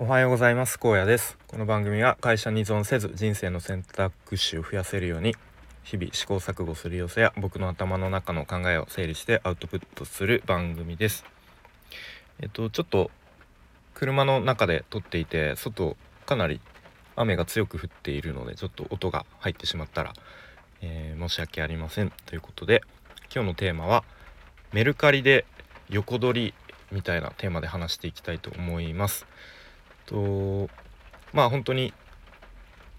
おはようございます。高野です。この番組は会社に依存せず人生の選択肢を増やせるように日々試行錯誤する様子や僕の頭の中の考えを整理してアウトプットする番組です。えっとちょっと車の中で撮っていて外かなり雨が強く降っているのでちょっと音が入ってしまったら、えー、申し訳ありません。ということで今日のテーマはメルカリで横取りみたいなテーマで話していきたいと思います。とまあ本当に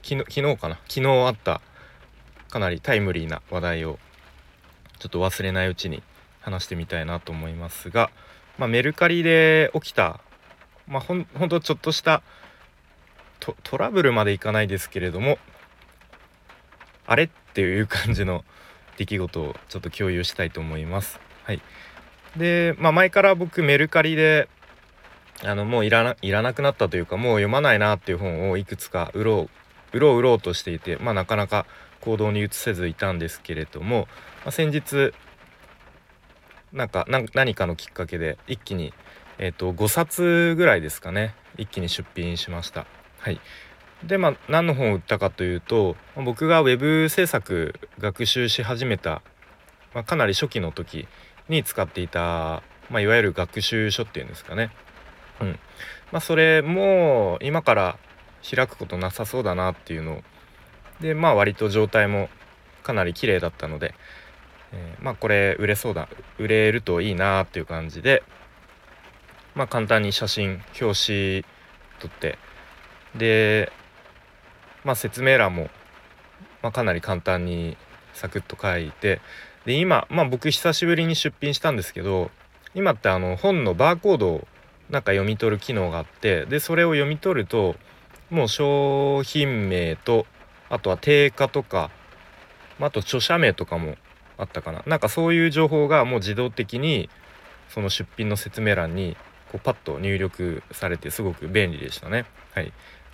昨日昨日かな昨日あったかなりタイムリーな話題をちょっと忘れないうちに話してみたいなと思いますが、まあ、メルカリで起きた、まあ、ほんほんとちょっとしたトラブルまでいかないですけれどもあれっていう感じの出来事をちょっと共有したいと思います。はい、で、まあ、前から僕メルカリであのもういらないらなくなったというかもう読まないなっていう本をいくつか売ろう売ろう売ろうとしていて、まあ、なかなか行動に移せずいたんですけれども、まあ、先日なんか何かのきっかけで一気に、えーと、5冊ぐらいですかね一気に出品しました。はい、でまあ何の本を売ったかというと僕が web 制作学習し始めた、まあ、かなり初期の時に使っていた、まあ、いわゆる学習書っていうんですかねうん。まあそれも今から開くことなさそうだなっていうのを。でまあ割と状態もかなり綺麗だったので、えー、まあこれ売れそうだ売れるといいなっていう感じでまあ簡単に写真表紙撮ってでまあ説明欄も、まあ、かなり簡単にサクッと書いてで今まあ僕久しぶりに出品したんですけど今ってあの本のバーコードをなんか読み取る機能があってでそれを読み取るともう商品名とあとは定価とかあと著者名とかもあったかななんかそういう情報がもう自動的にその出品の説明欄にこうパッと入力されてすごく便利でしたね。はい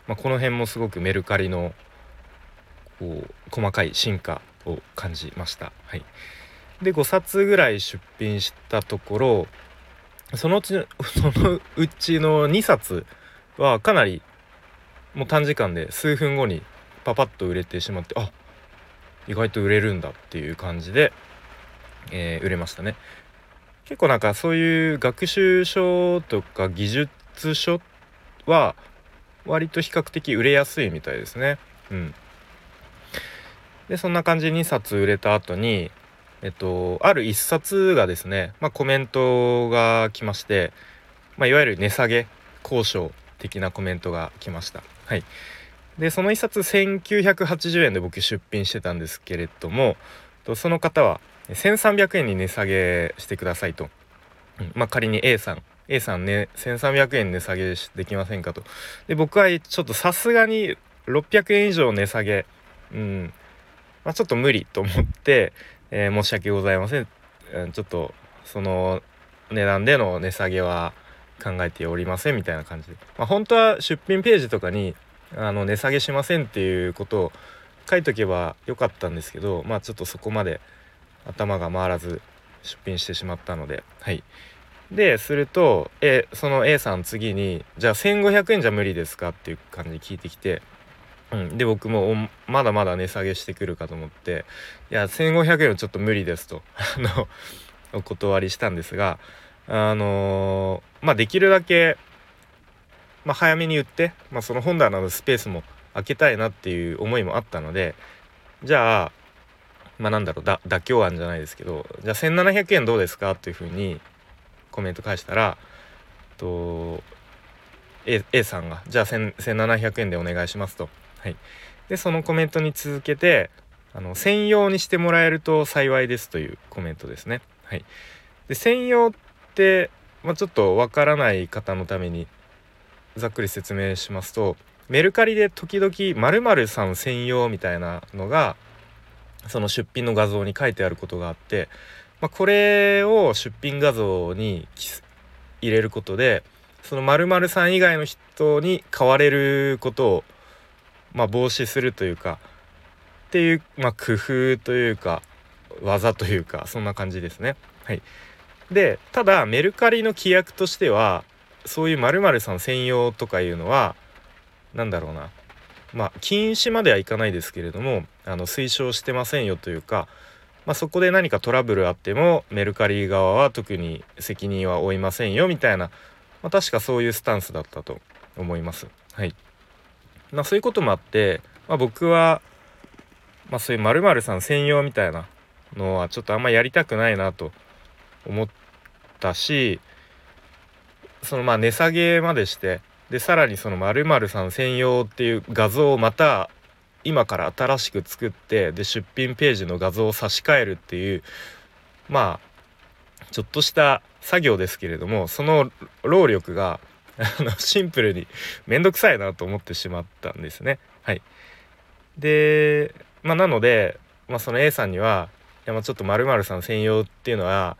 まあ、この辺もすごくメルカリのこう細かい進化を感じました。はい、で5冊ぐらい出品したところそのうち そのうちの2冊はかなりもう短時間で数分後にパパッと売れてしまってあ意外と売れるんだっていう感じで、えー、売れましたね。結構なんかそういう学習書とか技術書は割と比較的売れやすいみたいですね。うん。でそんな感じに2冊売れた後にえっと、ある一冊がですね、まあ、コメントが来まして、まあ、いわゆる値下げ交渉的なコメントが来ました。はい、でその一冊1980円で僕出品してたんですけれどもその方は1300円に値下げしてくださいと、うん。まあ、仮に A さん A さんね1300円値下げできませんかと。で僕はちょっとさすがに600円以上値下げうん。まあ、ちょっと無理と思ってえー、申し訳ございません、ちょっとその値段での値下げは考えておりませんみたいな感じで、まあ、本当は出品ページとかにあの値下げしませんっていうことを書いとけばよかったんですけどまあちょっとそこまで頭が回らず出品してしまったので。はい。ですると、えその A さん次に「じゃあ1500円じゃ無理ですか?」っていう感じで聞いてきて。うん、で僕もまだまだ値下げしてくるかと思って「いや1500円はちょっと無理です」と あのお断りしたんですがあのー、まあできるだけ、まあ、早めに言って、まあ、その本棚のスペースも開けたいなっていう思いもあったのでじゃあまあなんだろうだ妥協案じゃないですけどじゃあ1700円どうですかっていうふうにコメント返したらと A, A さんが「じゃあ1700円でお願いします」と。はい、でそのコメントに続けてあの専用にしてもらえると幸いですというコメントですね。はい、で専用って、まあ、ちょっとわからない方のためにざっくり説明しますとメルカリで時々〇〇さん専用みたいなのがその出品の画像に書いてあることがあって、まあ、これを出品画像に入れることでその〇〇さん以外の人に買われることをまあ、防止するというかっていう、まあ、工夫というか技というかそんな感じですね。はい、でただメルカリの規約としてはそういう〇〇さん専用とかいうのは何だろうなまあ禁止まではいかないですけれどもあの推奨してませんよというか、まあ、そこで何かトラブルあってもメルカリ側は特に責任は負いませんよみたいな、まあ、確かそういうスタンスだったと思います。はいまあ、そういうこともあって、まあ、僕は、まあ、そういう〇〇さん専用みたいなのはちょっとあんまやりたくないなと思ったしそのまあ値下げまでしてでさらにその〇〇さん専用っていう画像をまた今から新しく作ってで出品ページの画像を差し替えるっていうまあちょっとした作業ですけれどもその労力が あのシンプルに面倒くさいなと思ってしまったんですね。はい、で、まあ、なので、まあ、その A さんには「いやまあちょっと〇〇さん専用っていうのは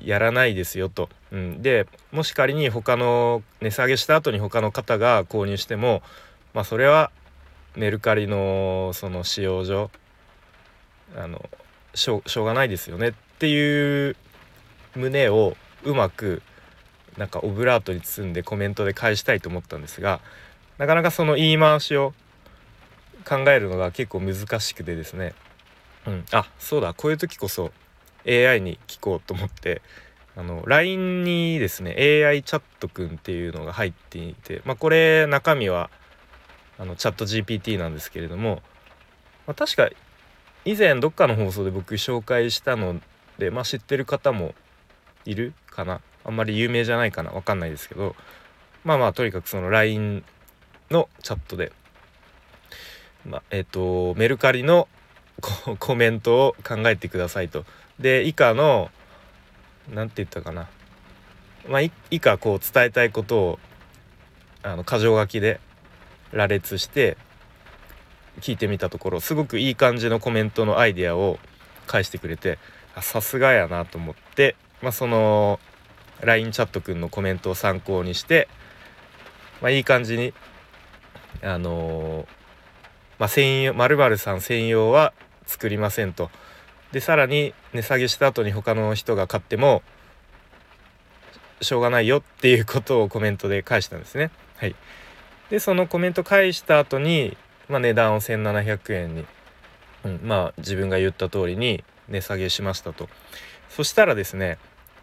やらないですよと、うん、でもし仮に他の値下げした後に他の方が購入してもまあそれはメルカリのその使用上あのしょうがないですよねっていう旨をうまくなんかオブラートに包んでコメントで返したいと思ったんですがなかなかその言い回しを考えるのが結構難しくてですね、うん、あそうだ。こういう時こそ AI に聞こうと思ってあの LINE にですね AI チャットくんっていうのが入っていて、まあ、これ中身はあのチャット GPT なんですけれども、まあ、確か以前どっかの放送で僕紹介したので、まあ、知ってる方もいるかな。あんまり有名じゃないかな分かんないですけどまあまあとにかくその LINE のチャットで、まあ、えっ、ー、とメルカリの コメントを考えてくださいと。で以下の何て言ったかな。まあ以下こう伝えたいことをあの箇条書きで羅列して聞いてみたところすごくいい感じのコメントのアイデアを返してくれてさすがやなと思って、まあ、その LINE チャットくんのコメントを参考にして、まあ、いい感じにあのー、まあ、専用〇〇さん専用は作りませんと。でさらに値下げした後に他の人が買ってもしょうがないよっていうことをコメントで返したんですね。はい、でそのコメント返した後に、まあ、値段を1700円に、うん、まあ自分が言った通りに値下げしましたと。そしたらですね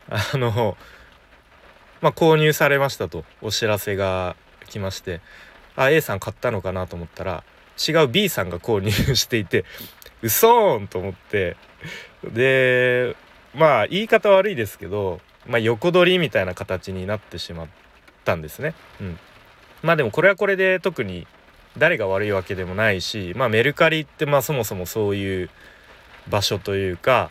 あのまあ購入されましたとお知らせが来ましてあ A さん買ったのかなと思ったら違う B さんが購入していてうそーんと思ってでまあ言い方悪いですけど、まあ、横取りみたいな形になってしまったんですね。うん、まあでもこれはこれで特に誰が悪いわけでもないし、まあ、メルカリってまあそもそもそういう場所というか、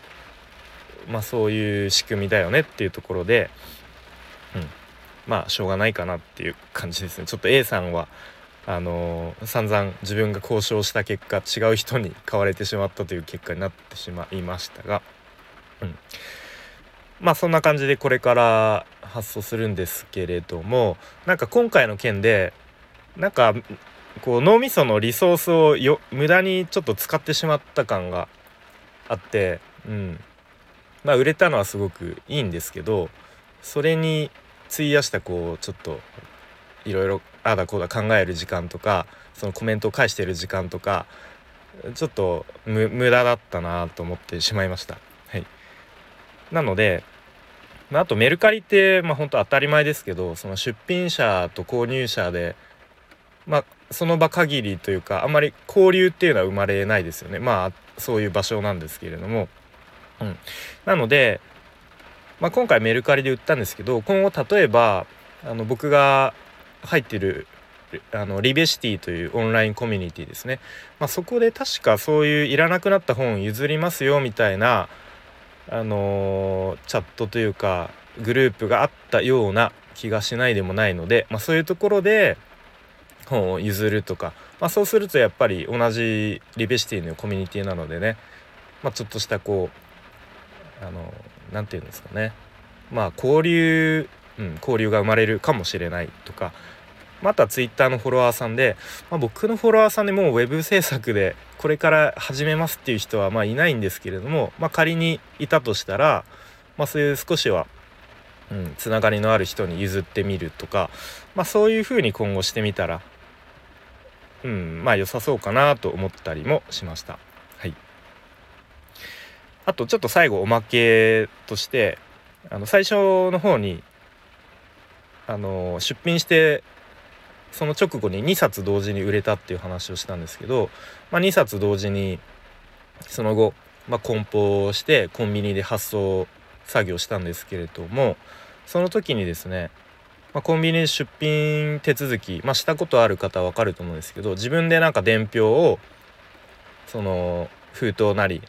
まあ、そういう仕組みだよねっていうところで、まあしょうがないかなっていう感じですね。ちょっと A さんはあのー、散々自分が交渉した結果違う人に買われてしまったという結果になってしまいましたが、うん、まあそんな感じでこれから発送するんですけれどもなんか今回の件でなんかこう脳みそのリソースをよ無駄にちょっと使ってしまった感があって、うん、まあ売れたのはすごくいいんですけどそれに費やしたこうちょっといろいろああだこうだ考える時間とかそのコメントを返してる時間とかちょっと無駄だったなと思ってしまいました。はい、なので、まあ、とメルカリって、まあ、本当当たり前ですけどその出品者と購入者で、まあ、その場限りというかあんまり交流っていうのは生まれないですよねまあそういう場所なんですけれども。うん、なので、まあ、今回メルカリで売ったんですけど今後例えばあの僕が入ってるあのリベシティというオンラインコミュニティですね、まあ、そこで確かそういういらなくなった本譲りますよみたいな、あのー、チャットというかグループがあったような気がしないでもないので、まあ、そういうところで本を譲るとか、まあ、そうするとやっぱり同じリベシティのコミュニティなのでね、まあ、ちょっとしたこうあの何て言うんですかねまあ交流、うん、交流が生まれるかもしれないとかまた Twitter のフォロワーさんで、まあ、僕のフォロワーさんでもう web 制作でこれから始めますっていう人はまあいないんですけれども、まあ、仮にいたとしたら、まあ、そういう少しは、うん、つながりのある人に譲ってみるとか、まあ、そういうふうに今後してみたら、うん、まあ良さそうかなと思ったりもしました。あとちょっと最後おまけとしてあの最初の方にあの出品してその直後に2冊同時に売れたっていう話をしたんですけど、まあ、2冊同時にその後、まあ、梱包してコンビニで発送作業したんですけれどもその時にですね、まあ、コンビニで出品手続き、まあ、したことある方は分かると思うんですけど自分でなんか伝票をその封筒なり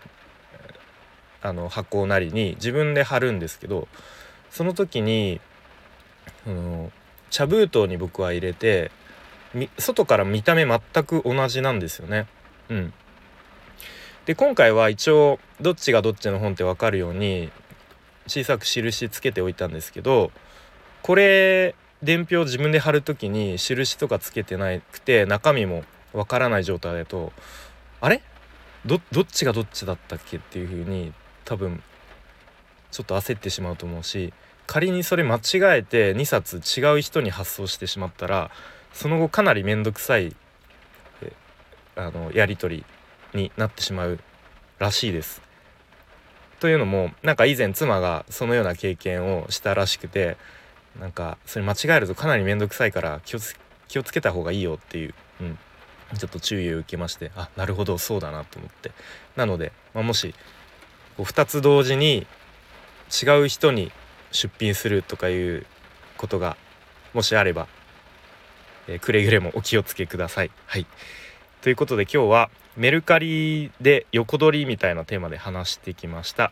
あの箱なりに自分で貼るんですけどその時に、うん、茶封筒に僕は入れて外から見た目全く同じなんですよね。うん、で今回は一応どっちがどっちの本って分かるように小さく印つけておいたんですけどこれ伝票自分で貼る時に印とかつけてなくて中身もわからない状態だとあれ？どどっちがどっちだったっけ？っていう風に多分ちょっと焦ってしまうと思うし仮にそれ間違えて2冊違う人に発送してしまったらその後かなり面倒くさいあのやり取りになってしまうらしいです。というのもなんか以前妻がそのような経験をしたらしくてなんかそれ間違えるとかなり面倒くさいから気をつ気をつけた方がいいよっていう、うん、ちょっと注意を受けましてあなるほどそうだなと思ってなので、まあ、もしこう2つ同時に違う人に出品するとかいうことがもしあれば、えー、くれぐれもお気をつけください。はいということで今日はメルカリで横取りみたいなテーマで話してきました。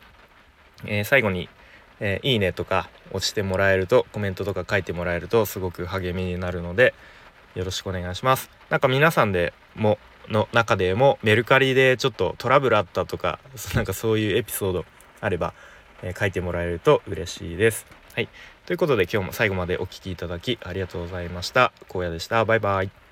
えー、最後に、えー、いいねとか押してもらえるとコメントとか書いてもらえるとすごく励みになるのでよろしくお願いします。なんか皆さんでもの中でもメルカリでちょっとトラブルあったとか なんかそういうエピソードあれば、えー、書いてもらえると嬉しいです。はい。ということで今日も最後までお聴きいただきありがとうございました。荒野でした。バイバイ。